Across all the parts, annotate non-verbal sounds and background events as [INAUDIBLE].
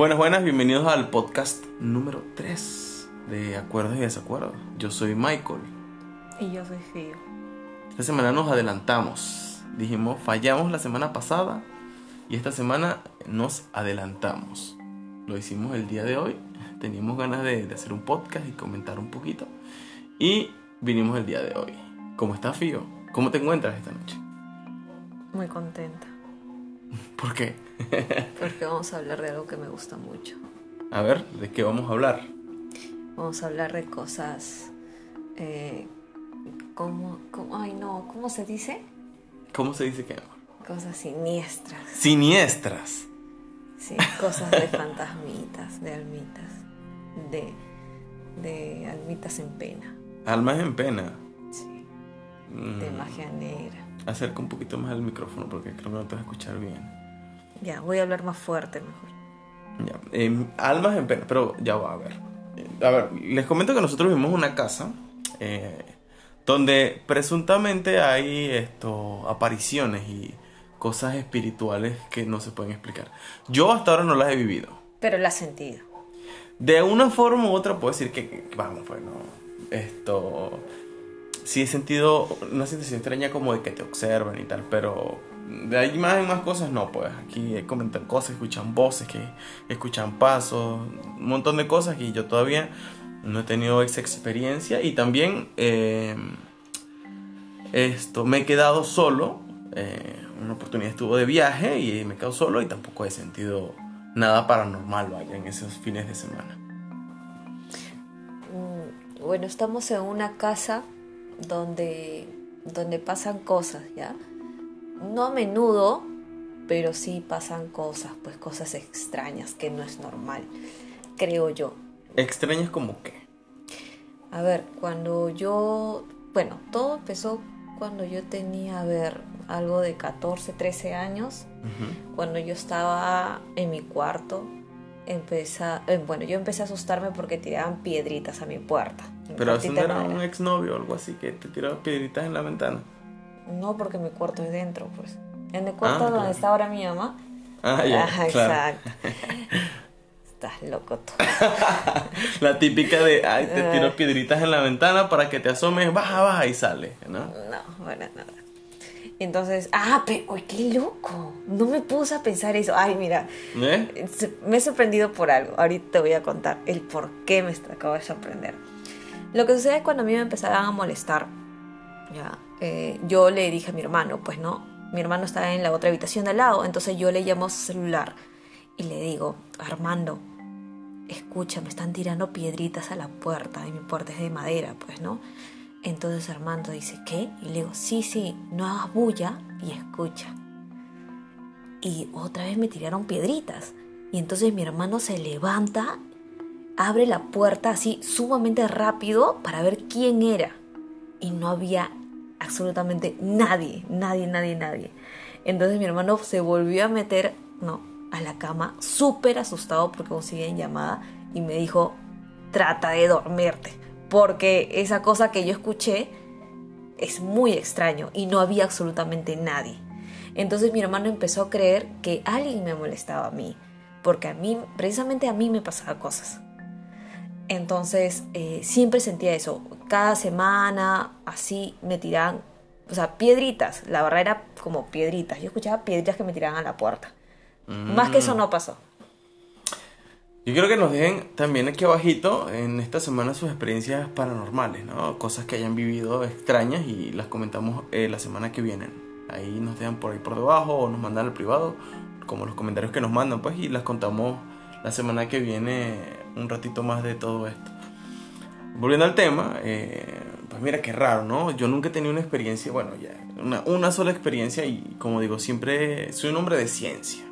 Buenas, buenas, bienvenidos al podcast número 3 de Acuerdos y Desacuerdos. Yo soy Michael. Y yo soy Fío. Esta semana nos adelantamos. Dijimos, fallamos la semana pasada y esta semana nos adelantamos. Lo hicimos el día de hoy. Teníamos ganas de, de hacer un podcast y comentar un poquito. Y vinimos el día de hoy. ¿Cómo estás, Fío? ¿Cómo te encuentras esta noche? Muy contenta. ¿Por qué? Porque vamos a hablar de algo que me gusta mucho. A ver, ¿de qué vamos a hablar? Vamos a hablar de cosas. Eh, ¿cómo, cómo- ay, no, ¿cómo se dice? ¿Cómo se dice que amor? Cosas siniestras. Siniestras. Sí, cosas de fantasmitas, de almitas. De, de almitas en pena. Almas en pena. Sí, Mm, de magia negra. Acerca un poquito más al micrófono porque creo que no te vas a escuchar bien. Ya, voy a hablar más fuerte mejor. Ya, em, almas en pena, pero ya va a ver. Eh, A ver, les comento que nosotros vivimos en una casa eh, donde presuntamente hay esto, apariciones y cosas espirituales que no se pueden explicar. Yo hasta ahora no las he vivido. Pero la has sentido. De una forma u otra puedo decir que, que- vamos, bueno, esto... Sí he sentido una sensación extraña como de que te observan y tal, pero de ahí más en más cosas no, pues aquí comentan cosas, escuchan voces, que escuchan pasos, un montón de cosas y yo todavía no he tenido esa experiencia y también eh, esto, me he quedado solo, eh, una oportunidad estuvo de viaje y me he quedado solo y tampoco he sentido nada paranormal, vaya, en esos fines de semana. Mm, Bueno, estamos en una casa donde, donde pasan cosas, ¿ya? No a menudo, pero sí pasan cosas, pues cosas extrañas, que no es normal, creo yo. Extrañas como que. A ver, cuando yo, bueno, todo empezó cuando yo tenía, a ver, algo de 14, 13 años, cuando yo estaba en mi cuarto, empeza, eh, bueno, yo empecé a asustarme porque tiraban piedritas a mi puerta. Mi Pero eso no era un exnovio o algo así que te tiraba piedritas en la ventana. No, porque mi cuarto es dentro, pues. En el cuarto Ah, donde claro. está ahora mi mamá. Ah, ya, claro. exacto. [LAUGHS] Estás loco tú. [LAUGHS] La típica de, ay, te tiro [LAUGHS] piedritas en la ventana para que te asomes, baja, baja y sale, ¿no? No, bueno, nada. Entonces, ah, pero, uy, qué loco. No me puse a pensar eso. Ay, mira, ¿Eh? me he sorprendido por algo. Ahorita te voy a contar el por qué me acabo de sorprender. Lo que sucede es cuando a mí me empezaban a molestar, ya, eh, yo le dije a mi hermano, pues no, mi hermano estaba en la otra habitación de al lado, entonces yo le llamo a su celular y le digo, Armando, escucha, me están tirando piedritas a la puerta y mi puerta es de madera, pues no. Entonces Armando dice, ¿qué? Y le digo, sí, sí, no hagas bulla y escucha y otra vez me tiraron piedritas. Y entonces mi hermano se levanta, abre la puerta así sumamente rápido para ver quién era. Y no había absolutamente nadie, nadie, nadie, nadie. Entonces mi hermano se volvió a meter, no, a la cama, súper asustado porque aún seguía en llamada y me dijo, trata de dormirte. Porque esa cosa que yo escuché es muy extraño y no había absolutamente nadie. Entonces mi hermano empezó a creer que alguien me molestaba a mí, porque a mí, precisamente a mí me pasaban cosas. Entonces eh, siempre sentía eso. Cada semana así me tiraban, o sea, piedritas. La verdad era como piedritas. Yo escuchaba piedritas que me tiraban a la puerta. Más que eso no pasó. Yo quiero que nos dejen también aquí abajito en esta semana sus experiencias paranormales, ¿no? Cosas que hayan vivido extrañas y las comentamos eh, la semana que viene. Ahí nos dejan por ahí por debajo o nos mandan al privado, como los comentarios que nos mandan, pues, y las contamos la semana que viene un ratito más de todo esto. Volviendo al tema, eh, pues mira qué raro, ¿no? Yo nunca he tenido una experiencia, bueno, ya, una, una sola experiencia y como digo, siempre soy un hombre de ciencia.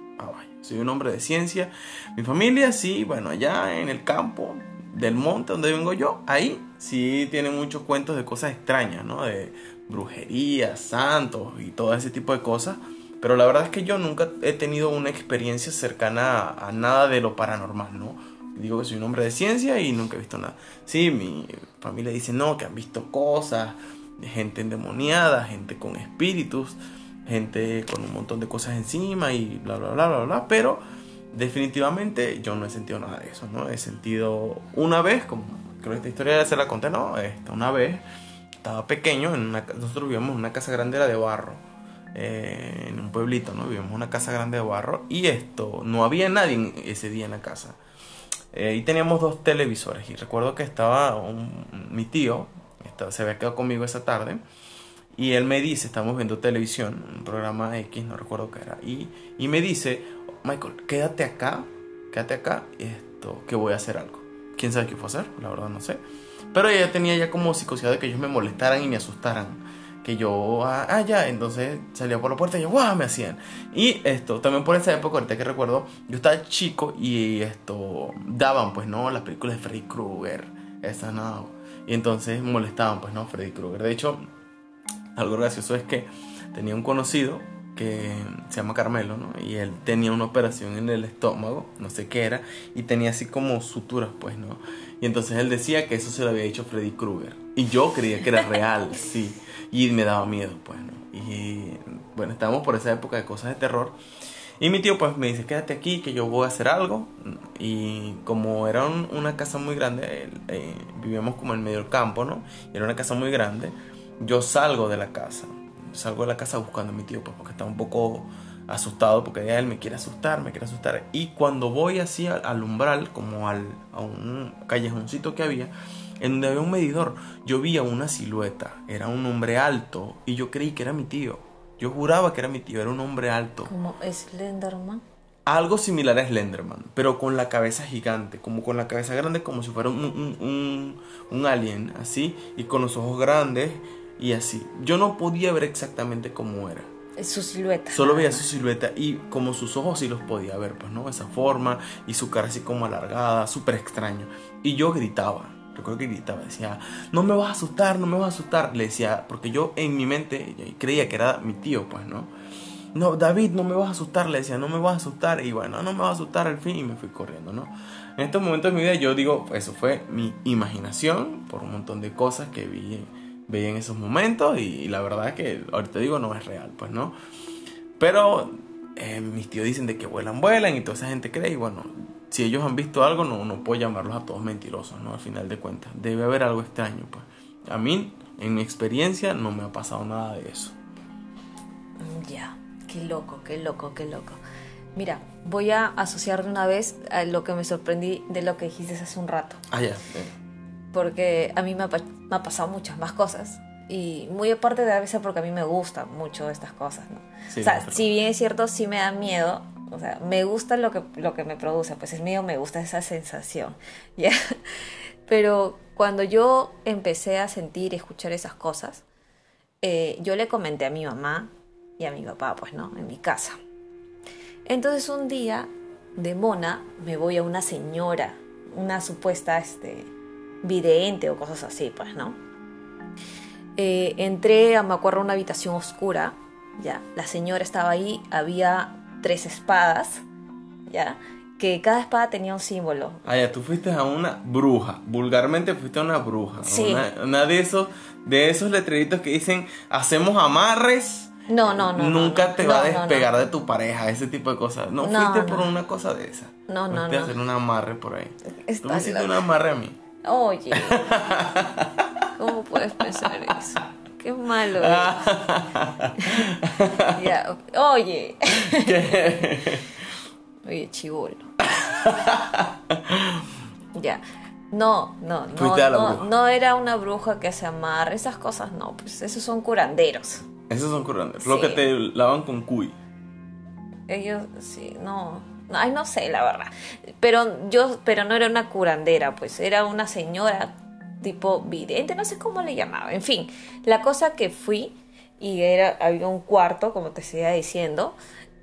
Soy un hombre de ciencia. Mi familia, sí, bueno, allá en el campo del monte donde vengo yo, ahí sí tienen muchos cuentos de cosas extrañas, ¿no? De brujería, santos y todo ese tipo de cosas. Pero la verdad es que yo nunca he tenido una experiencia cercana a, a nada de lo paranormal, ¿no? Digo que soy un hombre de ciencia y nunca he visto nada. Sí, mi familia dice no, que han visto cosas, gente endemoniada, gente con espíritus, gente con un montón de cosas encima y bla, bla, bla, bla, bla. Pero definitivamente yo no he sentido nada de eso, ¿no? He sentido una vez, como creo que esta historia se la conté, ¿no? Esta, una vez estaba pequeño, en una, nosotros vivíamos en una casa grande era de barro, eh, en un pueblito, ¿no? Vivíamos en una casa grande de barro y esto, no había nadie ese día en la casa. Eh, y teníamos dos televisores y recuerdo que estaba mi tío, se había quedado conmigo esa tarde y él me dice, estamos viendo televisión, un programa X, no recuerdo qué era, y, y me dice, Michael, quédate acá, quédate acá, esto, que voy a hacer algo. ¿Quién sabe qué fue a hacer? La verdad no sé. Pero ella tenía ya como psicosidad de que ellos me molestaran y me asustaran. Que yo, ah, ah ya, entonces salía por la puerta y yo, ¡guau! me hacían. Y esto, también por esa época, ahorita que recuerdo, yo estaba chico y esto, daban pues, ¿no? Las películas de Freddy Krueger, esas no. Y entonces molestaban pues, ¿no? Freddy Krueger. De hecho, algo gracioso es que tenía un conocido que se llama Carmelo, ¿no? Y él tenía una operación en el estómago, no sé qué era, y tenía así como suturas, pues, ¿no? Y entonces él decía que eso se lo había hecho Freddy Krueger. Y yo creía que era real, [LAUGHS] sí. Y me daba miedo, pues, ¿no? Y bueno, estábamos por esa época de cosas de terror. Y mi tío pues me dice, quédate aquí, que yo voy a hacer algo. Y como era una casa muy grande, eh, vivíamos como en medio del campo, ¿no? Y era una casa muy grande yo salgo de la casa. Salgo de la casa buscando a mi tío, pues porque estaba un poco asustado, porque él me quiere asustar, me quiere asustar. Y cuando voy así al, umbral, como al, a un callejoncito que había, en donde había un medidor, yo vi a una silueta. Era un hombre alto y yo creí que era mi tío. Yo juraba que era mi tío, era un hombre alto. ¿Como Slenderman? Algo similar a Slenderman, pero con la cabeza gigante, como con la cabeza grande, como si fuera un, un, un alien, así, y con los ojos grandes y así. Yo no podía ver exactamente cómo era. Su silueta. Solo veía su silueta y como sus ojos sí los podía ver, pues, ¿no? Esa forma y su cara así como alargada, súper extraño. Y yo gritaba, recuerdo que gritaba, decía, no me vas a asustar, no me vas a asustar. Le decía, porque yo en mi mente creía que era mi tío, pues, ¿no? No, David, no me vas a asustar, le decía, no me vas a asustar. Y bueno, no me vas a asustar al fin y me fui corriendo, ¿no? En estos momentos de mi vida yo digo, eso fue mi imaginación por un montón de cosas que vi veía en esos momentos y, la verdad es que ahorita digo no es real, pues no. Pero eh, mis tíos dicen de que vuelan, vuelan y toda esa gente cree y bueno, si ellos han visto algo no, no puedo llamarlos a todos mentirosos, ¿no? Al final de cuentas, debe haber algo extraño, pues. A mí, en mi experiencia, no me ha pasado nada de eso. Ya, qué loco, qué loco, qué loco. Mira, voy a asociar de una vez a lo que me sorprendí de lo que dijiste hace un rato. Ah, ya porque a mí me ha, pasado muchas más cosas. Y muy aparte de a veces porque a mí me gustan mucho estas cosas, ¿no? o sea, si bien es cierto, sí me da miedo, o sea, me gusta lo que, lo que me produce, pues el miedo me gusta esa sensación, [LAUGHS] ¿ya? Pero cuando yo empecé a sentir y escuchar esas cosas, eh, yo le comenté a mi mamá y a mi papá, pues, ¿no? En mi casa. Entonces un día, de mona, me voy a una señora, una supuesta, este, vidente o cosas así, pues, ¿no? Eh, entré, a, me acuerdo, una habitación oscura, ya, la señora estaba ahí, había tres espadas, ya, que cada espada tenía un símbolo. Ah, ya, tú fuiste a una bruja, vulgarmente fuiste a una bruja, sí. una, de esos, de esos letreritos que dicen, hacemos amarres. No, no, no. Nunca te va a despegar de tu pareja, ese tipo de cosas. No, fuiste por una cosa de esa. No, no, fuiste no. a hacer un amarre por ahí. Tú me hiciste un amarre a mí. Oye, [LAUGHS] ¿cómo puedes pensar eso? Qué malo [LAUGHS] ya, oye. Oye, chivolo. ya. No, no, no, no, no era una bruja que se amarra, esas cosas no, pues esos son curanderos. Esos son curanderos, lo que te lavan con cuy. Ellos, sí, no, Ay, no sé, la verdad. Pero yo, pero no era una curandera, pues era una señora tipo vidente, no sé cómo le llamaba. En fin, la cosa que fui y era había un cuarto, como te seguía diciendo,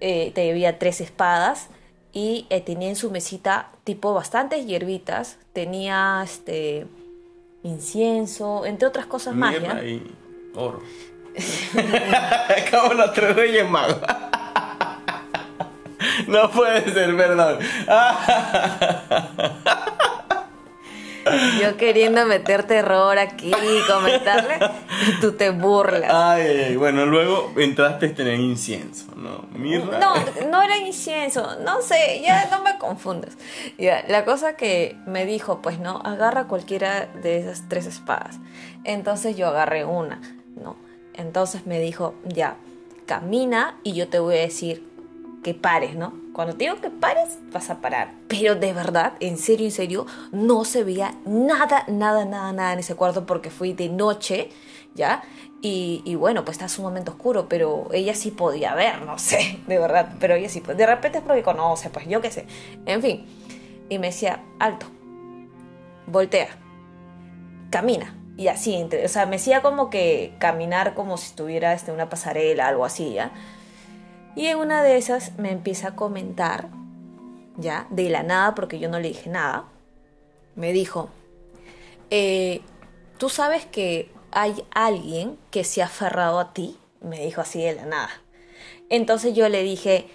eh, había tres espadas y eh, tenía en su mesita tipo bastantes hierbitas, tenía este incienso, entre otras cosas más. Y oro. [LAUGHS] Acabo las tres reyes magos. [LAUGHS] No puede ser, perdón. Yo queriendo meter terror aquí y comentarle, y tú te burlas. Ay, ay. Bueno, luego entraste a tener incienso, ¿no? Mirra. No, no era incienso, no sé, ya no me confundes. Ya, la cosa que me dijo, pues no, agarra cualquiera de esas tres espadas. Entonces yo agarré una, ¿no? Entonces me dijo, ya, camina y yo te voy a decir que pares, ¿no? Cuando te digo que pares, vas a parar. Pero de verdad, en serio, en serio, no se veía nada, nada, nada, nada en ese cuarto porque fui de noche, ¿ya? Y, bueno, pues está sumamente oscuro, pero ella sí podía ver, no sé, [LAUGHS] de verdad, pero ella sí, pues de repente es porque conoce, pues yo qué sé. En fin, y me decía, alto, voltea, camina. Y así, entre- o sea, me decía como que caminar como si estuviera este, una pasarela, algo así, ¿ya? Y en una de esas me empieza a comentar, ya, de la nada, porque yo no le dije nada, me dijo, eh, ¿tú sabes que hay alguien que se ha aferrado a ti? Me dijo así de la nada. Entonces yo le dije,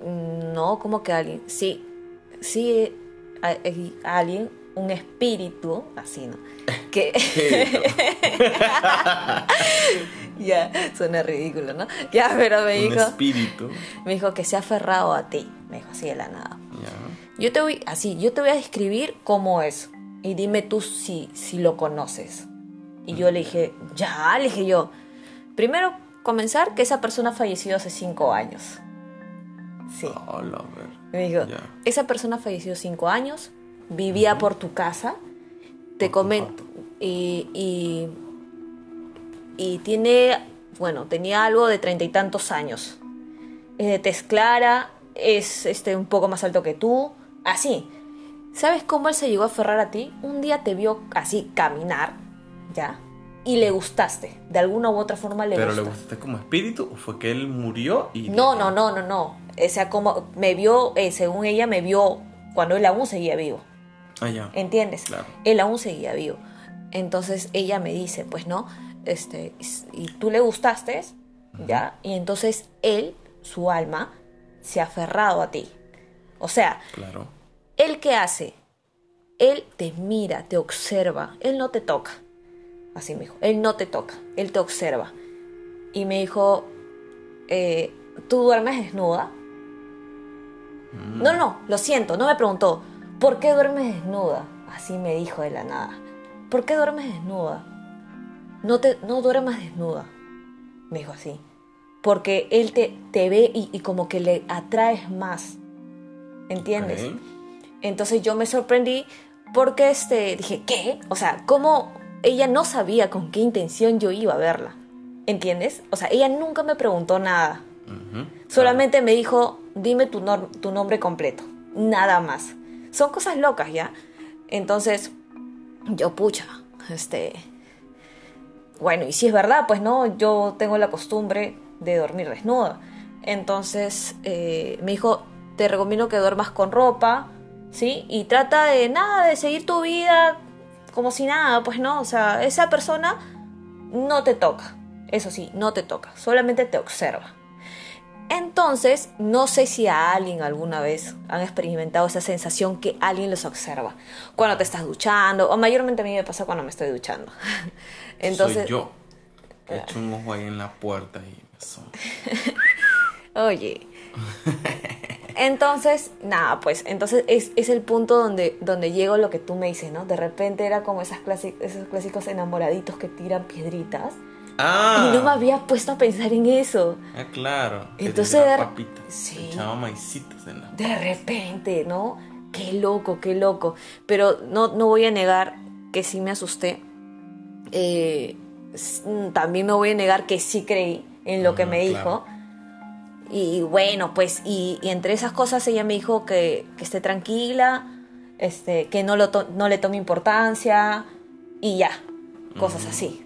no, ¿cómo que alguien? Sí, sí, hay- hay alguien, un espíritu, así, ¿no? [LAUGHS] Que... [LAUGHS] [LAUGHS] [LAUGHS] ya, suena ridículo, ¿no? Ya, pero me Un dijo, espíritu. me dijo que se ha aferrado a ti. Me dijo así de la nada. Ya. Yo te voy, así, yo te voy a describir cómo es. Y dime tú si, si lo conoces. Y yo le dije, ya, le dije yo. Primero, comenzar que esa persona falleció hace cinco años. Sí. Ver. Me dijo, Ya. esa persona falleció cinco años, vivía por tu casa, te comento, y, y tiene, bueno, tenía algo de treinta y tantos años. Es de tez clara, es este, un poco más alto que tú, así. ¿Sabes cómo él se llegó a aferrar a ti? Un día te vio así caminar, ¿ya? Y le gustaste, de alguna u otra forma le ¿Pero le gustaste. gustaste como espíritu o fue que él murió y... No, no, no, no, no. O sea, como me vio, eh, según ella, me vio cuando él aún seguía vivo. Ah, ya. ¿Entiendes? Claro. Él aún seguía vivo. Entonces ella me dice, pues no, este, y tú le gustaste, ¿ya? Y entonces él, su alma, se ha aferrado a ti. O sea, Claro. ¿él qué hace? Él te mira, te observa, él no te toca. Así me dijo, él no te toca, él te observa. Y me dijo, eh, ¿tú duermes desnuda? Mm. No, no, lo siento, no me preguntó, ¿por qué duermes desnuda? Así me dijo de la nada. ¿Por qué duermes desnuda? No, te, no duermas desnuda, me dijo así. Porque él te, te ve y, y como que le atraes más. ¿Entiendes? Entonces yo me sorprendí porque este, dije, ¿qué? O sea, ¿cómo ella no sabía con qué intención yo iba a verla? ¿Entiendes? O sea, ella nunca me preguntó nada. Solamente me dijo, dime tu, tu nombre completo. Nada más. Son cosas locas, ¿ya? Entonces, yo, pucha, este... Bueno, y si es verdad, pues no, yo tengo la costumbre de dormir desnuda. Entonces, eh, me dijo, te recomiendo que duermas con ropa, ¿sí? Y trata de nada, de seguir tu vida como si nada, pues no, o sea, esa persona no te toca. Eso sí, no te toca, solamente te observa. Entonces, no sé si a alguien alguna vez han experimentado esa sensación que alguien los observa. Cuando te estás duchando, o mayormente a mí me pasa cuando me estoy duchando. [LAUGHS] Entonces, Soy yo. He hecho un ojo ahí en la puerta y me asomo. [LAUGHS] Oye. Entonces, nada, pues, entonces es, es el punto donde, donde llego lo que tú me dices, ¿no? De repente era como esas esos clásicos enamoraditos que tiran piedritas. Ah. Y no me había puesto a pensar en eso. Ah, claro. que Entonces, de- papitas. sí. Maicitos en la... De repente, ¿no? Qué loco, qué loco. Pero no, no voy a negar que sí me asusté. Eh, también no voy a negar que sí creí en lo que Ujú, me claro. dijo. Y bueno, pues, y, y entre esas cosas ella me dijo que, que esté tranquila, este, que no, lo no le tome importancia y ya, cosas así.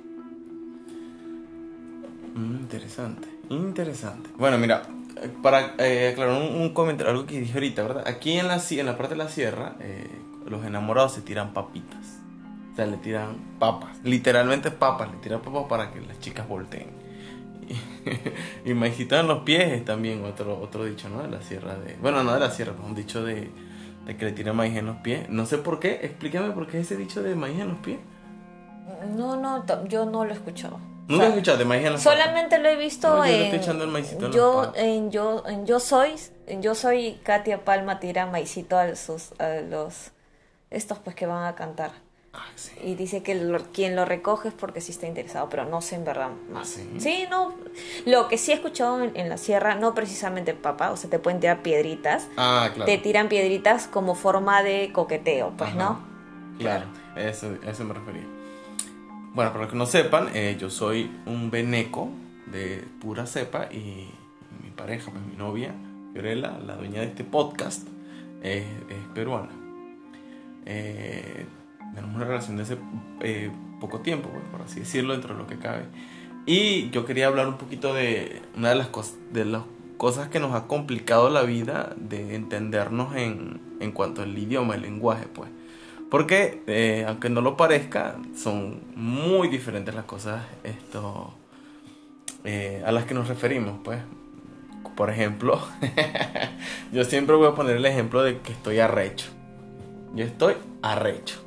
Mm, interesante, interesante. Bueno, mira, eh, para eh, aclarar un, un comentario, algo que dije ahorita, ¿verdad? Aquí en la, en la parte de la sierra, eh, los enamorados se tiran papitas. O sea, le tiran papas, literalmente papas, le tiran papas para que las chicas volteen. Y, [LAUGHS] y maicitos en los pies es también otro, otro dicho, ¿no? De la sierra de... Bueno, no de la sierra, pero un dicho de, de que le tira maíz en los pies. No sé por qué, explícame por qué ese dicho de maíz en los pies. No, no, yo no lo he escuchado. Nunca O sea, he escuchado de maíz en patas. Solamente lo he visto No, yo en, estoy echando el maicito en yo, patas. en yo, en yo soy, yo soy Katia Palma tira maicito a sus, a los, estos pues que van a cantar. Sí. Y dice que lo- quien lo recoge es porque sí está interesado, pero no sé en verdad más. ¿Ah, sí? no. Lo que sí he escuchado en, en la sierra, no precisamente papá, o sea, te pueden tirar piedritas. Ah, claro. Te tiran piedritas como forma de coqueteo, pues, Ajá. ¿no? Claro, eso, a eso me refería. Bueno, para los que no sepan, eh, yo soy un veneco de pura cepa y mi pareja, pues mi novia, Fiorella, la dueña de este podcast, es, es peruana. Eh, tenemos una relación de hace eh, poco tiempo, pues, por así decirlo, dentro de lo que cabe. Y yo quería hablar un poquito de una de las, cos- de las cosas que nos ha complicado la vida de entendernos en, en cuanto al idioma, el lenguaje, pues. Porque, eh, aunque no lo parezca, son muy diferentes las cosas esto, eh, a las que nos referimos, pues. Por ejemplo, [LAUGHS] yo siempre voy a poner el ejemplo de que estoy arrecho. Yo estoy arrecho.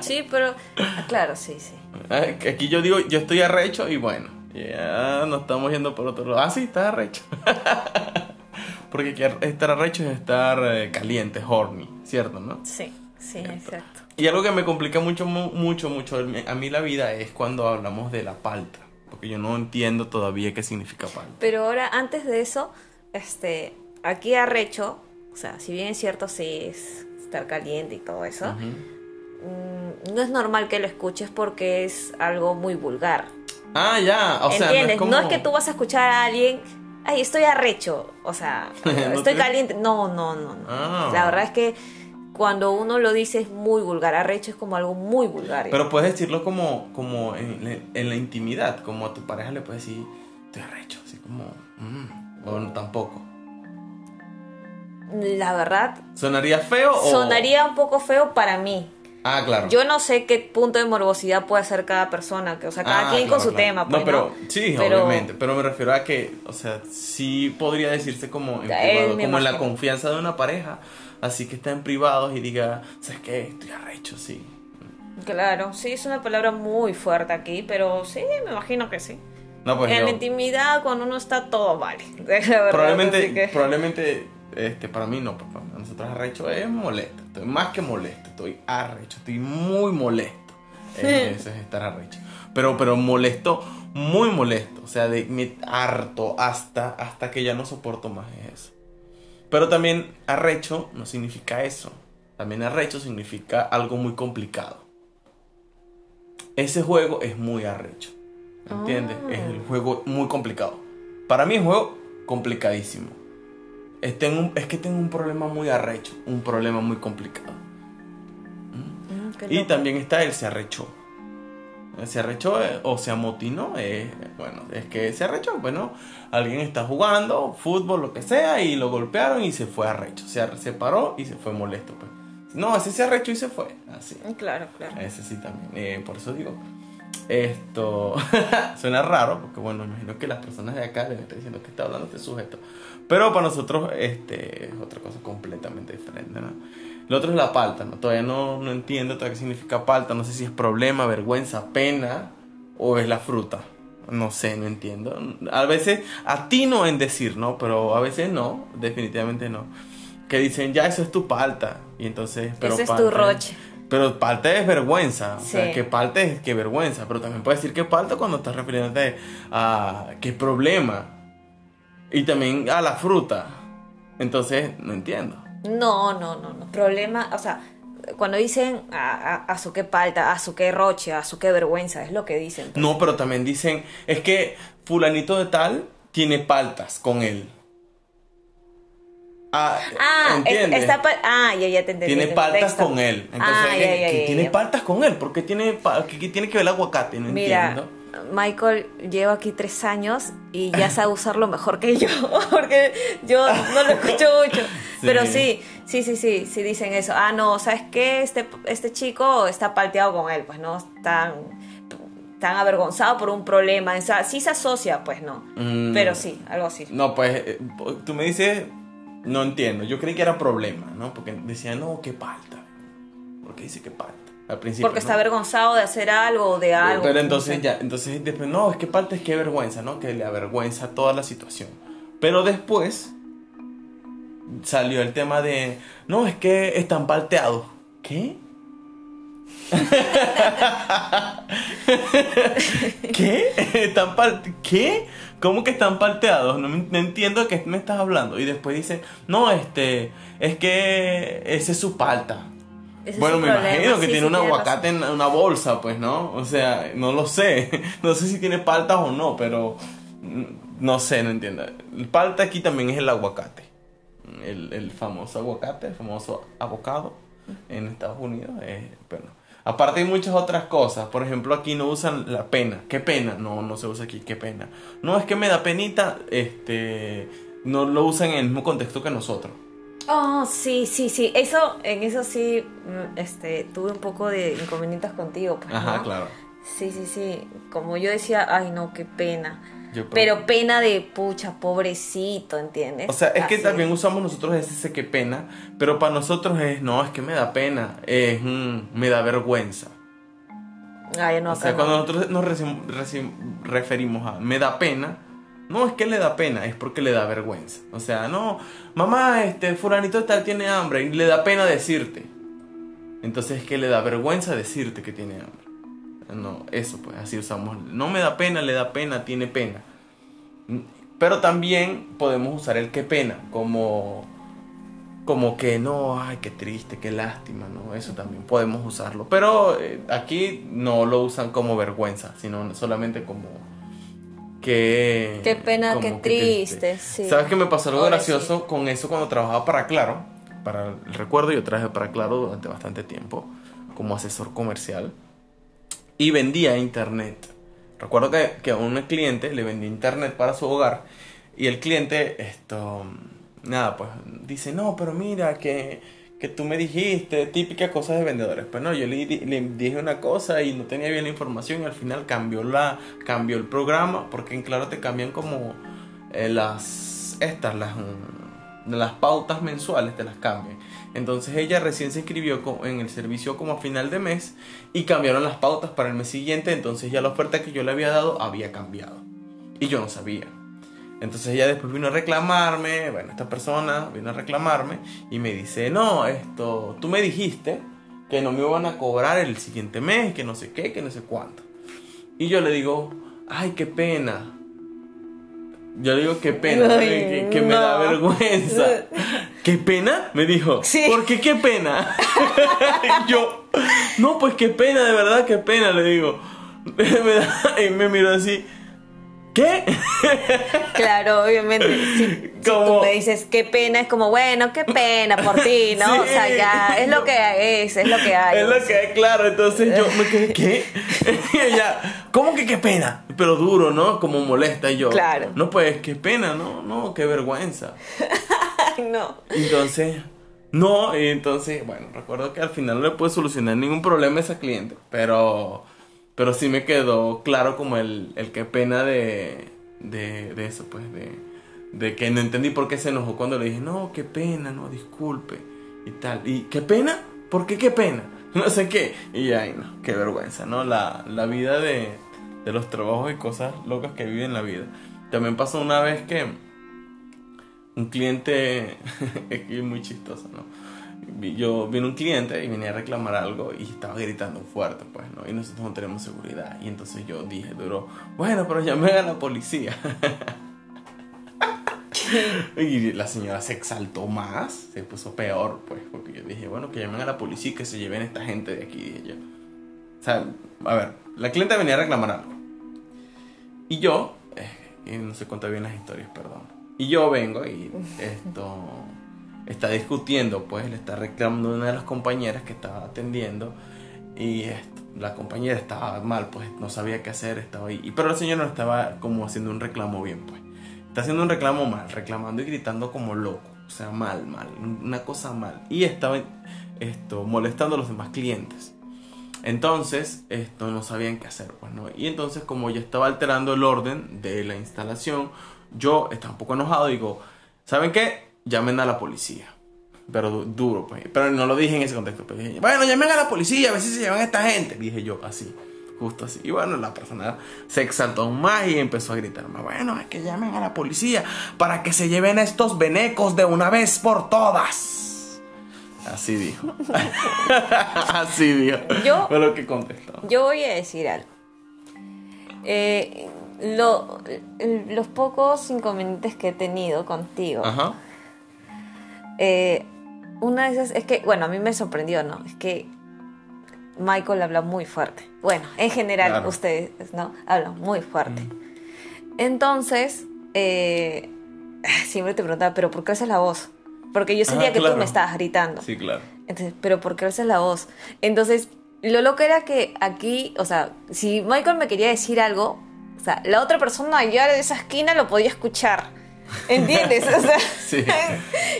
Sí, pero, ah, claro, sí, sí. Ah, Aquí yo digo, yo estoy arrecho y bueno, ya nos estamos yendo por otro lado. Ah, sí, estás arrecho. [LAUGHS] Porque estar arrecho es estar eh, caliente, horny, ¿cierto, no? Sí, sí, exacto. Y algo que me complica mucho, mu- mucho, mucho a mí la vida es cuando hablamos de la palta. Porque yo no entiendo todavía qué significa palta. Pero ahora, antes de eso, este, aquí arrecho, o sea, si bien es cierto, sí es estar caliente y todo eso, mm, no es normal que lo escuches porque es algo muy vulgar. Ah, ya, o sea, ¿Entiendes? no No es, que tú vas a escuchar a alguien, ay, estoy arrecho, o sea, [LAUGHS] estoy te- caliente. No, no, no, no. Ah. La verdad es que cuando uno lo dice es muy vulgar. Arrecho es como algo muy vulgar. Pero puedes decirlo como, como en, la- en la intimidad, como a tu pareja le puedes decir, estoy arrecho, así como, mm, o no, tampoco. La verdad, ¿Sonaría feo o...? sonaría un poco feo para mí. Ah, claro. Yo no sé qué punto de morbosidad puede hacer cada persona, que, o sea, cada Ah, quien claro, con su claro. tema. Pues, no, pero sí, Pero- obviamente. Pero me refiero a que, o sea, sí podría decirse como en Ya, privado, como en la confianza de una pareja. Así que está en privados y diga, ¿sabes qué? Estoy arrecho, sí. Claro, sí, es una palabra muy fuerte aquí, pero sí, me imagino que sí. No, pues en yo- la intimidad, cuando uno está todo vale. [LAUGHS] la verdad, probablemente, que- probablemente, este, para mí no, papá. Nosotros arrecho es molesto. Estoy más que molesto. Estoy arrecho. Estoy muy molesto. Eh, Eso es estar arrecho. Pero, pero molesto, muy molesto. O sea, de me harto hasta, hasta que ya no soporto más es eso. Pero también arrecho no significa eso. También arrecho significa algo muy complicado. Ese juego es muy arrecho. ¿Entiendes? Ah. Es el juego muy complicado. Para mí es un juego complicadísimo. Es, tengo es que tengo un problema muy arrecho. Un problema muy complicado. Mm, qué Y loco. también está el se arrechó. Se arrechó eh, o se amotinó. eh, bueno, es que se arrechó. Bueno, alguien está jugando fútbol, lo que sea, y lo golpearon y se fue arrecho. Se, se paró y se fue molesto. Pues. No, ese se arrechó y se fue. Así. Claro, claro. Ese sí también. Eh, por eso digo. Esto [LAUGHS] suena raro, porque bueno, imagino que las personas de acá deben estar diciendo que está hablando este sujeto. Pero para nosotros este, es otra cosa completamente diferente, ¿no? Lo otro es la palta, ¿no? Todavía no, no entiendo todavía qué significa palta. No sé si es problema, vergüenza, pena o es la fruta. No sé, no entiendo. A veces atino en decir, ¿no? Pero a veces no, definitivamente no. Que dicen, ya eso es tu palta. Y entonces, pero Ese es palta tu roche. Pero palta es vergüenza. O sea, que palta es que vergüenza. Pero también puedes decir que palta cuando estás refiriéndote a qué problema. Y también a la fruta. Entonces, no entiendo. No, no, no, no. Problema, o sea, cuando dicen a, a, a su qué palta, a su qué roche, a su qué vergüenza, es lo que dicen. pues. No, pero también dicen, es que fulanito de tal tiene paltas con él. Ah, Ah, es- ¿entiendes? está ah, ya, ya te entendí. tiene paltas con él. Entonces, ah, ¿qué- ya, ya, qué ya, tiene paltas con él? ¿Por qué tiene, qué- qué tiene que ver el aguacate? No Mira, entiendo. Michael lleva aquí tres años y ya sabe usarlo mejor que yo, [LAUGHS] porque yo no lo escucho mucho. [LAUGHS] Pero sí, sí, sí, sí, sí dicen eso. Ah, no, ¿sabes qué? Este, este chico está palteado con él, pues no, tan, tan avergonzado por un problema. O sea, sí se asocia, pues no. Mm. Pero sí, algo así. No, pues eh, tú me dices no entiendo. Yo creí que era problema, ¿no? Porque decía, no, qué palta. ¿Por qué dice que palta? Al principio. Porque ¿no? está avergonzado de hacer algo o de algo. Pero entonces ya, entonces después, no, es que palta es que vergüenza, ¿no? Que le avergüenza toda la situación. Pero después salió el tema de, no, es que están palteados. ¿Qué? [LAUGHS] ¿Qué? ¿Están pal- ¿Qué? ¿Cómo que están palteados? No, me- no entiendo de qué me estás hablando. Y después dicen, no, este, es que ese es su palta. Ese bueno, me problema, imagino que sí, tiene sí, un aguacate en una bolsa, pues, ¿no? O sea, no lo sé. [LAUGHS] No sé si tiene paltas o no, pero mm, no sé, no entiendo. El palta aquí también es el aguacate. El, el famoso aguacate, el famoso avocado en Estados Unidos. eh, bueno, aparte hay muchas otras cosas. Por ejemplo, aquí no usan la pena. ¿Qué pena? No, no se usa aquí. ¿Qué pena? No, es que me da penita. Este, no lo usan en el mismo contexto que nosotros. Oh, sí, sí, sí. Eso, en eso sí, mm, este, tuve un poco de inconvenientes contigo. Pues, Ajá, ¿no? claro. Sí, sí, sí. Como yo decía, ay, no, qué pena. Yo- Pero pena de pucha, pobrecito, ¿entiendes? O sea, es que también usamos nosotros ese que pena, pero para nosotros es, no, es que me da pena, es, mm, me da vergüenza. Ay, no, o sea, cuando no. nosotros nos referimos a me da pena, no es que le da pena, es porque le da vergüenza. O sea, no, mamá, este fulanito de tal tiene hambre y le da pena decirte. Entonces es que le da vergüenza decirte que tiene hambre. No, eso pues, así usamos. No me da pena, le da pena, tiene pena. Pero también podemos usar el que pena como como que no, ay, qué triste, qué lástima, ¿no? Eso también podemos usarlo. Pero eh, aquí no lo usan como vergüenza, sino solamente como que... Qué pena, qué triste, sí. ¿Sabes que me pasó algo gracioso con eso cuando trabajaba para Claro? Para el recuerdo, yo trabajé para Claro durante bastante tiempo como asesor comercial y vendía internet. Recuerdo que, que a un cliente le vendí internet para su hogar y el cliente, esto, nada, pues dice, no, pero mira, que, que tú me dijiste, típica cosa de vendedores. Pues no, yo le, di- le dije una cosa y no tenía bien la información y al final cambió, la, cambió el programa porque en Claro te cambian como eh, las, estas, las, mm, las pautas mensuales te las cambian. Entonces ella recién se inscribió en el servicio como a final de mes y cambiaron las pautas para el mes siguiente, entonces ya la oferta que yo le había dado había cambiado. Y yo no sabía. Entonces ella después vino a reclamarme, bueno, esta persona vino a reclamarme y me dice, no, esto, tú me dijiste que no me iban a cobrar el siguiente mes, que no sé qué, que no sé cuánto. Y yo le digo, ay, qué pena. Yo le digo, qué pena, Ay, que, que me da vergüenza. [LAUGHS] ¿Qué pena? Me dijo. Sí. ¿Por qué qué pena? [LAUGHS] Yo, no, pues qué pena, de verdad, qué pena, le digo. [LAUGHS] Y me miró así, ¿qué? Claro, obviamente. Si, si Como- tú me dices qué pena, es como, bueno, qué pena por ti, ¿no? Sí. O sea, ya es lo que es, es lo que hay. Es lo que hay, claro. Entonces yo me quedé, ¿qué? [LAUGHS] y ella, ¿cómo que qué pena? Pero duro, ¿no? Como molesta. Y yo, Claro. No, pues, qué pena, ¿no? No, qué vergüenza. [LAUGHS] No. Entonces, no, y entonces, bueno, recuerdo que al final no le pude solucionar ningún problema a esa cliente, pero, pero sí me quedó claro como el, el qué pena de, de, de eso, pues, de, de que no entendí por qué se enojó cuando le dije, no, qué pena, no, disculpe, y tal, y qué pena, ¿por qué qué pena? [LAUGHS] No sé qué, y ay, no, qué vergüenza, ¿no? La, la vida de, de los trabajos y cosas locas que vive en la vida. También pasó una vez que un cliente, [LAUGHS] que es muy chistoso, ¿no? Yo vino un cliente y venía a reclamar algo y estaba gritando fuerte, pues, ¿no? Y nosotros no tenemos seguridad. Y entonces yo dije, duro, bueno, pero llamé a la policía. [LAUGHS] y la señora se exaltó más, se puso peor, pues, porque yo dije, bueno, que llamen a la policía y que se lleven esta gente de aquí, dije yo. O sea, a ver, la cliente venía a reclamar algo. Y yo, eh, no sé contar bien las historias, perdón. Y yo vengo y esto está discutiendo, pues le está reclamando una de las compañeras que estaba atendiendo y la compañera estaba mal, pues no sabía qué hacer, estaba ahí. Pero la señora no estaba como haciendo un reclamo bien, pues. Está haciendo un reclamo mal, reclamando y gritando como loco. O sea, mal, mal, una cosa mal. Y estaba esto, molestando a los demás clientes. Entonces, esto no sabían qué hacer, pues, ¿no? Y entonces, como yo estaba alterando el orden de la instalación, yo estaba un poco enojado digo, ¿saben qué? Llamen a la policía. Pero du- duro, pues. Pero no lo dije en ese contexto. Pero dije, bueno, llamen a la policía, a ver si se llevan a esta gente. Dije yo, así. Justo así. Y bueno, la persona se exaltó aún más y empezó a gritar más. Bueno, es que llamen a la policía para que se lleven a estos venecos de una vez por todas. Así dijo. [LAUGHS] [LAUGHS] así dijo. Yo- Fue lo que contestó. Yo voy a decir algo. Eh, lo- los pocos inconvenientes que he tenido contigo, Ajá. Eh, una de esas es que, bueno, a mí me sorprendió, ¿no? Es que Michael habla muy fuerte. Bueno, en general, Claro. ustedes, ¿no? Hablan muy fuerte. Entonces, eh, [LAUGHS] siempre te preguntaba, ¿pero por qué haces la voz? Porque yo sentía Ah, que claro. tú me estabas gritando. Sí, claro. Entonces, pero ¿por qué alzas la voz? Entonces, lo loco era que aquí, o sea, si Michael me quería decir algo, o sea, la otra persona allá de esa esquina lo podía escuchar. ¿Entiendes? O sea, [LAUGHS] Sí.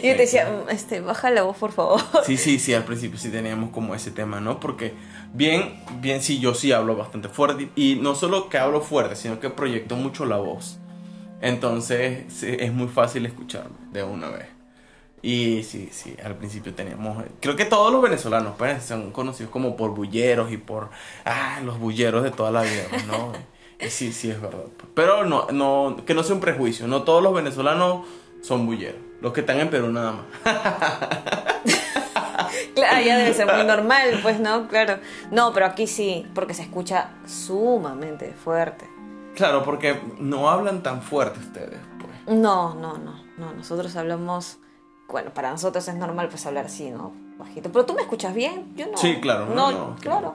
y [LAUGHS] yo te decía, "Mm, este, baja la voz, por favor. Sí, sí, sí, al principio sí teníamos como ese tema, ¿no? Porque bien, bien, sí, yo sí hablo bastante fuerte y no solo que hablo fuerte, sino que proyecto mucho la voz. Entonces sí, es muy fácil escucharme de una vez. Y sí, sí, al principio teníamos, creo que todos los venezolanos pues, son conocidos como por bulleros y por, ah, los bulleros de toda la vida, pues, ¿no? Sí, sí, es verdad. Pero no, no, que no sea un prejuicio, no todos los venezolanos son bulleros, los que están en Perú nada más. [LAUGHS] Claro, ya debe ser muy normal, pues, ¿no? Claro. No, pero aquí sí, porque se escucha sumamente fuerte. Claro, porque no hablan tan fuerte ustedes, pues. No, no, no, no, nosotros hablamos, bueno, para nosotros es normal pues hablar así, ¿no? Bajito. Pero tú me escuchas bien, yo no. Sí, claro, no, No, no, qué claro.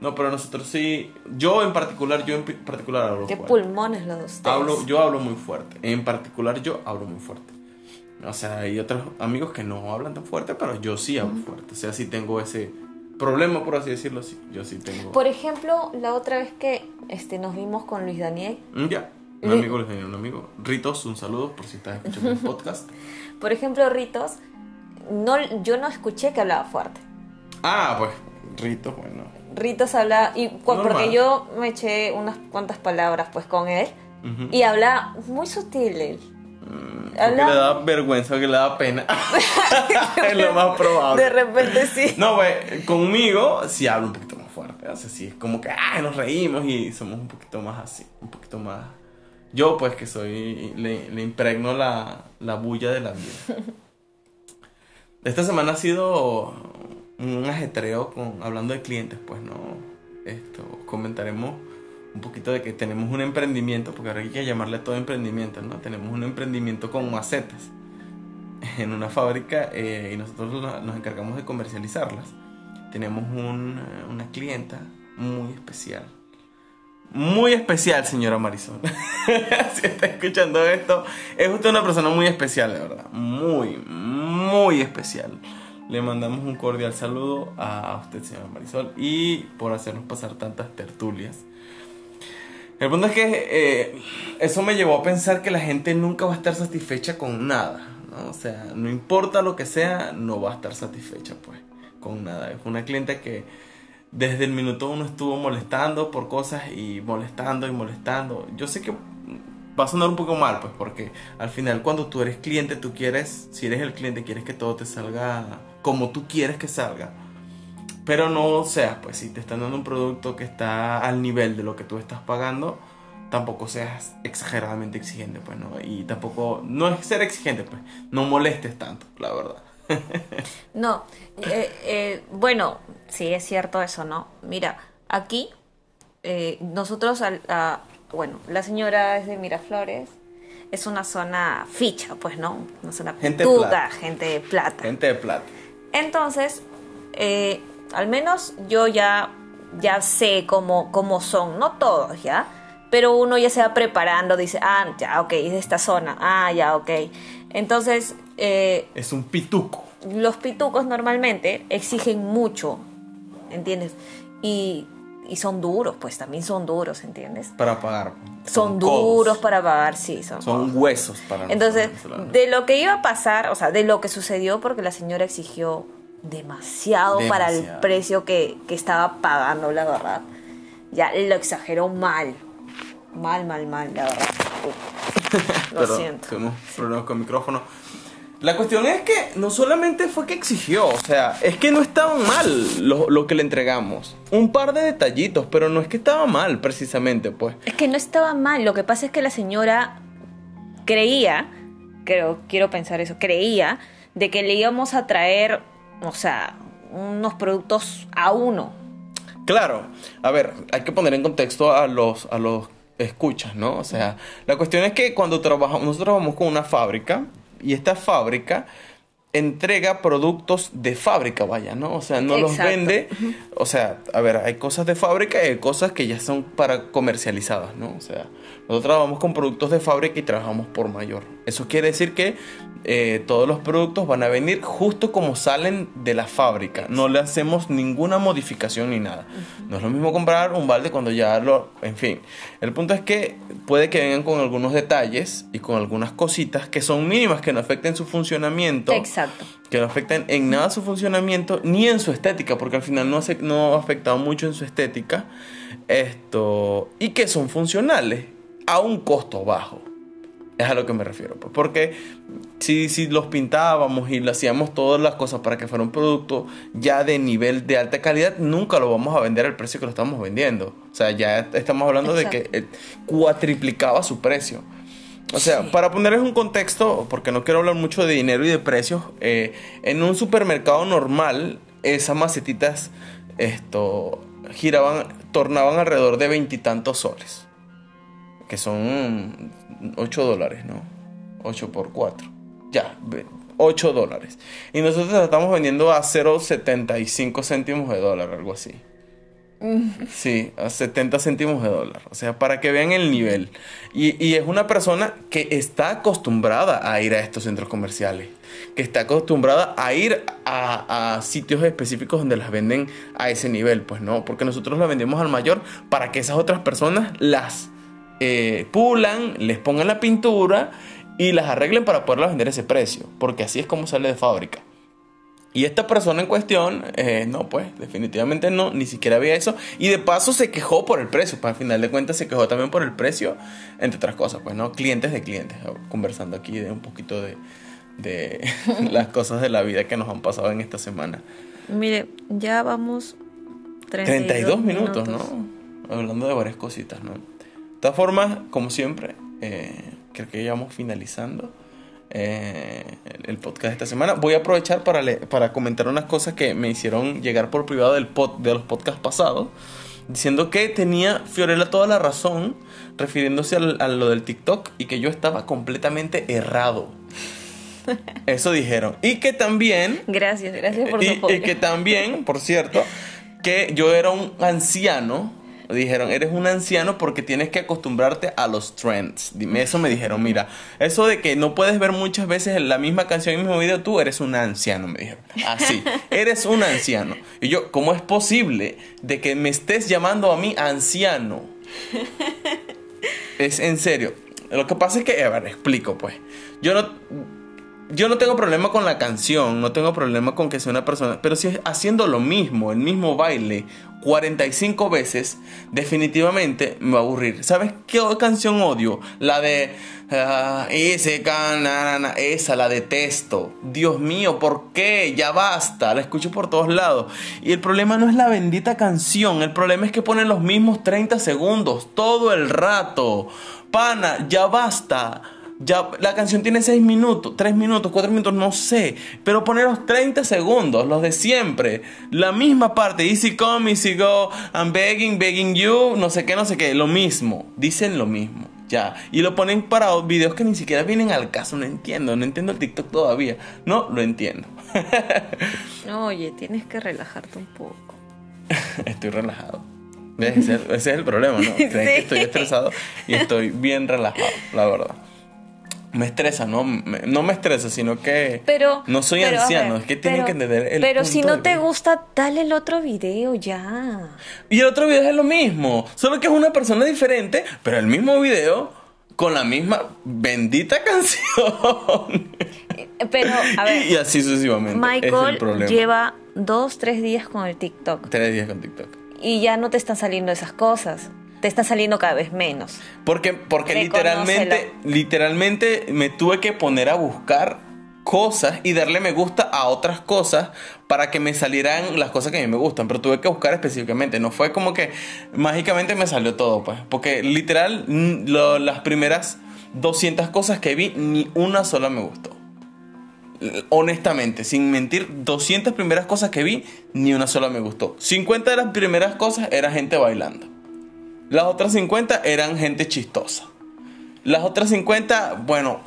No, pero nosotros sí, yo en particular, yo en particular hablo Qué fuerte. pulmones los de ustedes. Hablo, yo hablo muy fuerte. En particular yo hablo muy fuerte. O sea, hay otros amigos que no hablan tan fuerte, pero yo sí hablo fuerte. O sea, sí tengo ese problema, por así decirlo, sí. Yo sí tengo. Por ejemplo, la otra vez que este, nos vimos con Luis Daniel, Mm, Ya. Un amigo les tenía un amigo. Ritos, un saludo por si estás escuchando el [LAUGHS] podcast. por ejemplo, Ritos, no, yo no escuché que hablaba fuerte. Ah, pues, Ritos, bueno. Ritos hablaba, y Normal. porque yo me eché unas cuantas palabras pues con él, Ujú. y hablaba muy sutil él. Mm, Habla- le da vergüenza, que le da pena. [LAUGHS] es lo más probable. De repente sí. No, güey, conmigo sí hablo un poquito más fuerte. O sea, sí, es como que ay, nos reímos y somos un poquito más así, un poquito más. Yo, pues, que soy. Le, le impregno la, la bulla de la vida. [LAUGHS] Esta semana ha sido un ajetreo con, hablando de clientes, pues, ¿no? Esto, comentaremos un poquito de que tenemos un emprendimiento, porque ahora hay que llamarle todo emprendimiento, ¿no? Tenemos un emprendimiento con macetas [LAUGHS] en una fábrica eh, y nosotros nos encargamos de comercializarlas. Tenemos un, eh, una clienta muy especial. Muy especial, señora Marisol. [LAUGHS] si está escuchando esto, es usted una persona muy especial, de verdad. Muy, muy especial. Le mandamos un cordial saludo a usted, señora Marisol, y por hacernos pasar tantas tertulias. El punto es que eh, eso me llevó a pensar que la gente nunca va a estar satisfecha con nada, ¿no? O sea, no importa lo que sea, no va a estar satisfecha, pues, con nada. Es una cliente que desde el minuto uno estuvo molestando por cosas y molestando y molestando. Yo sé que va a sonar un poco mal, pues, porque al final cuando tú eres cliente, tú quieres, si eres el cliente, quieres que todo te salga como tú quieres que salga. Pero no seas, pues si te están dando un producto que está al nivel de lo que tú estás pagando, tampoco seas exageradamente exigente, pues no. Y tampoco, no es ser exigente, pues, no molestes tanto, la verdad. [LAUGHS] No, eh, eh, bueno, sí es cierto eso, ¿no? Mira, aquí eh, nosotros, al- a- bueno, la señora es de Miraflores, es una zona ficha, pues, ¿no? Una zona Gente pituca, plata. gente de plata. Gente de plata. Entonces, eh, al menos yo ya, ya sé cómo, cómo son, no todos, ¿ya? Pero uno ya se va preparando, dice, ah, ya, ok, es de esta zona, ah, ya, ok. Entonces, eh, Es un pituco. los pitucos normalmente exigen mucho, ¿entiendes? Y, y son duros, pues también son duros, ¿entiendes? Para pagar. Son duros para pagar, sí, son. Son huesos para Entonces, de lo que iba a pasar, o sea, de lo que sucedió, porque la señora exigió demasiado, para el precio que, que estaba pagando, la verdad. Ya lo exageró mal. Mal, mal, mal, la verdad. [LAUGHS] Lo Perdón, siento. Tuvimos problemas con el micrófono. La cuestión es que no solamente fue que exigió, o sea, es que no estaba mal lo, lo, que le entregamos. Un par de detallitos, pero no es que estaba mal precisamente, pues. Es que no estaba mal, lo que pasa es que la señora creía, creo, quiero pensar eso, creía de que le íbamos a traer, o sea, unos productos a uno. Claro, a ver, hay que poner en contexto a los, a los escuchas, ¿no? O sea, la cuestión es que cuando trabajamos, nosotros trabajamos con una fábrica y esta fábrica entrega productos de fábrica, vaya, ¿no? O sea, no los vende. O sea, a ver, hay cosas de fábrica y hay cosas que ya son para comercializadas, ¿no? O sea, nosotros trabajamos con productos de fábrica y trabajamos por mayor. Eso quiere decir que eh, todos los productos van a venir justo como salen de la fábrica. No le hacemos ninguna modificación ni nada. No es lo mismo comprar un balde cuando ya lo... En fin, el punto es que puede que vengan con algunos detalles y con algunas cositas que son mínimas, que no afecten su funcionamiento. Exacto. Que no afecten en nada su funcionamiento ni en su estética, porque al final no, no ha afectado mucho en su estética. Esto, y que son funcionales a un costo bajo. Es a lo que me refiero. Pues, porque si, si los pintábamos y le hacíamos todas las cosas para que fuera un producto ya de nivel de alta calidad, nunca lo vamos a vender al precio que lo estamos vendiendo. O sea, ya estamos hablando de que eh, cuatriplicaba su precio. O sea, para ponerles un contexto, porque no quiero hablar mucho de dinero y de precios, eh, en un supermercado normal, esas macetitas esto, giraban, tornaban alrededor de veintitantos soles que son 8 dólares, ¿no? 8 por 4. Ya, 8 dólares. Y nosotros la estamos vendiendo a 0,75 céntimos de dólar, algo así. Sí, a 70 céntimos de dólar. O sea, para que vean el nivel. Y, y, es una persona que está acostumbrada a ir a estos centros comerciales. Que está acostumbrada a ir a, a, sitios específicos donde las venden a ese nivel. Pues no, porque nosotros la vendemos al mayor para que esas otras personas las eh, pulan, les pongan la pintura y las arreglen para poderlas vender a ese precio, porque así es como sale de fábrica. Y esta persona en cuestión, eh, no, pues definitivamente no, ni siquiera había eso. Y de paso se quejó por el precio, pues al final de cuentas se quejó también por el precio, entre otras cosas, pues no, clientes de clientes, conversando aquí de un poquito de, de [LAUGHS] las cosas de la vida que nos han pasado en esta semana. Mire, ya vamos 32, 32 minutos, ¿no? Hablando de varias cositas, ¿no? Todas formas, como siempre, eh, creo que ya vamos finalizando eh, el podcast de esta semana. Voy a aprovechar para, para comentar unas cosas que me hicieron llegar por privado del de los podcasts pasados, diciendo que tenía Fiorella toda la razón refiriéndose a lo del TikTok y que yo estaba completamente errado. [LAUGHS] Eso dijeron. Y que también... Gracias, gracias por y, Y que también, por cierto, que yo era un anciano dijeron, eres un anciano porque tienes que acostumbrarte a los trends. Dime, eso me dijeron, mira, eso de que no puedes ver muchas veces la misma canción en el mismo video, tú eres un anciano, me dijeron. Así, [LAUGHS] eres un anciano. Y yo, ¿cómo es posible de que me estés llamando a mí anciano? [LAUGHS] Es en serio. Lo que pasa es que, a ver, explico pues. Yo no yo no tengo problema con la canción, no tengo problema con que sea una persona, pero si es haciendo lo mismo, el mismo baile, 45 veces, definitivamente me va a aburrir. ¿Sabes qué canción odio? La de uh, esa la detesto. Dios mío, ¿por qué? Ya basta, la escucho por todos lados. Y el problema no es la bendita canción, el problema es que ponen los mismos 30 segundos todo el rato. Pana, ya basta. Ya la canción tiene 6 minutos, 3 minutos, 4 minutos, no sé. Pero poner los 30 segundos, los de siempre. La misma parte. Easy come, easy go. I'm begging, begging you. No sé qué, no sé qué. Lo mismo. Dicen lo mismo. Ya. Y lo ponen para videos que ni siquiera vienen al caso. No entiendo. No entiendo el TikTok todavía. No lo entiendo. [LAUGHS] Oye, tienes que relajarte un poco. [LAUGHS] Estoy relajado. Ese es, el, problema, ¿no? [LAUGHS] que estoy estresado y estoy bien relajado, la verdad me estresa, no me, no me estresa, sino que pero, no soy anciano, es que tienen que entender el Pero si no te gusta, dale el otro video ya. Y el otro video es lo mismo, solo que es una persona diferente, pero el mismo video con la misma bendita [LAUGHS] canción. Pero, a ver. Y, así sucesivamente. Michael lleva dos, tres días con el TikTok. Tres días con TikTok. Y ya no te están saliendo esas cosas te está saliendo cada vez menos. Porque, porque literalmente, literalmente me tuve que poner a buscar cosas y darle me gusta a otras cosas para que me salieran las cosas que a mí me gustan. Pero tuve que buscar específicamente. No fue como que mágicamente me salió todo, pues. Porque literal, lo- las primeras 200 cosas que vi, ni una sola me gustó. Honestamente, sin mentir, 200 primeras cosas que vi, ni una sola me gustó. 50 de las primeras cosas era gente bailando. Las otras 50 eran gente chistosa. Las otras 50, bueno,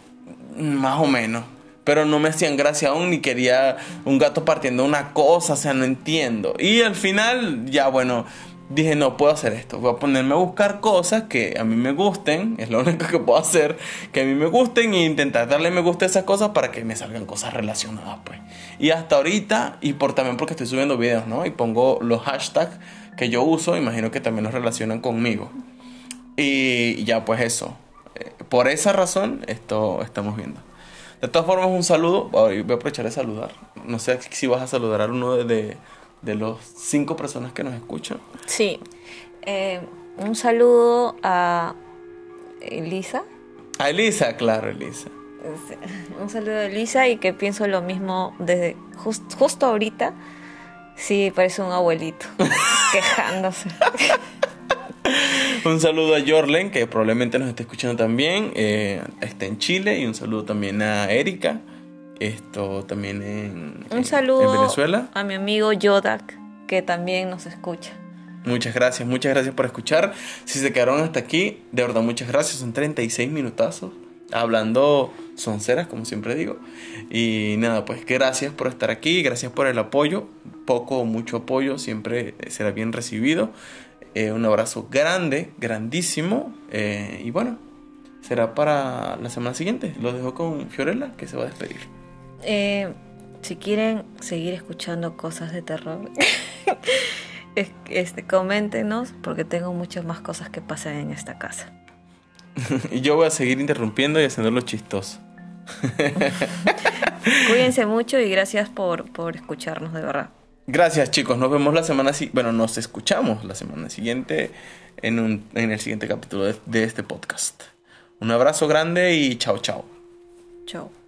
más o menos. Pero no me hacían gracia aún ni quería un gato partiendo una cosa, o sea, no entiendo. Y al final, ya bueno, dije, no puedo hacer esto. Voy a ponerme a buscar cosas que a mí me gusten, es lo [LAUGHS] único que puedo hacer, que a mí me gusten e intentar darle me gusta a esas cosas para que me salgan cosas relacionadas, pues. Y hasta ahorita, y por también porque estoy subiendo videos, ¿no? Y pongo los hashtags que yo uso, imagino que también los relacionan conmigo. Y ya pues eso. Eh, Por esa razón esto estamos viendo. De todas formas, un saludo. Voy a aprovechar de saludar. No sé si vas a saludar a uno de, de, de los cinco personas que nos escuchan. Sí. Eh, un saludo a Elisa. A Elisa, claro, Elisa. Un saludo a Elisa y que pienso lo mismo desde jus- justo ahorita. Sí, parece un abuelito [LAUGHS] quejándose. Un saludo a Jorlen, que probablemente nos esté escuchando también. eh, está en Chile. Y un saludo también a Erika. Esto también en, Un saludo en Venezuela. a mi amigo Yodak, que también nos escucha. Muchas gracias, muchas gracias por escuchar. Si se quedaron hasta aquí, de verdad muchas gracias. Son 36 minutazos hablando sonceras, como siempre digo. Y nada, pues gracias por estar aquí, gracias por el apoyo. Poco o mucho apoyo siempre será bien recibido. Eh, un abrazo grande, grandísimo. eh, y bueno, será para la semana siguiente. Lo dejo con Fiorella, que se va a despedir. Eh, si quieren seguir escuchando cosas de terror, [LAUGHS] es- este, coméntenos porque tengo muchas más cosas que pasan en esta casa. [LAUGHS] y yo voy a seguir interrumpiendo y haciéndolo chistoso. [LAUGHS] Cuídense mucho y gracias por, por escucharnos de verdad. Gracias chicos, nos vemos la semana siguiente, bueno, nos escuchamos la semana siguiente en, un, en el siguiente capítulo de, de este podcast. Un abrazo grande y chao chao. Chao.